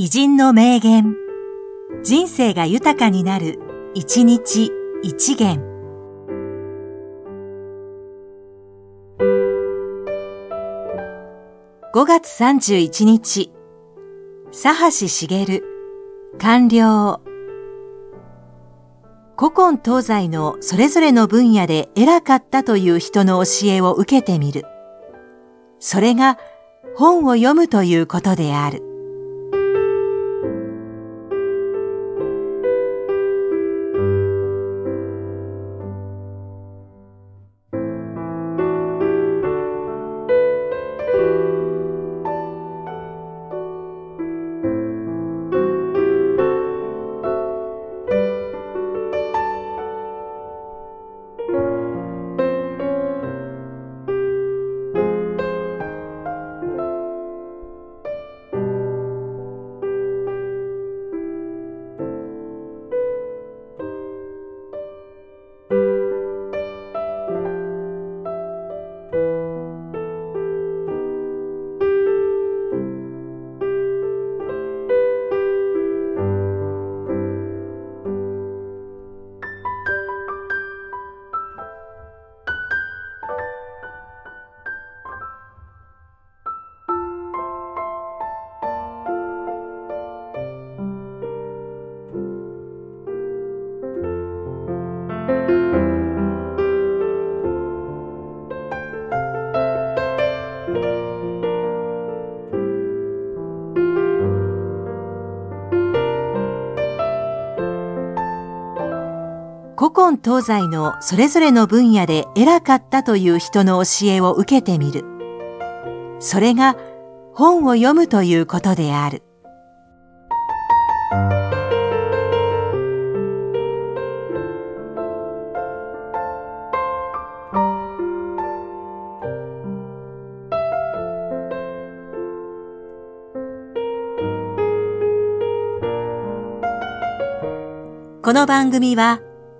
偉人の名言。人生が豊かになる、一日一元。5月31日、佐橋茂、官僚。古今東西のそれぞれの分野で偉かったという人の教えを受けてみる。それが本を読むということである。古今東西のそれぞれの分野で偉かったという人の教えを受けてみる。それが本を読むということである。この番組は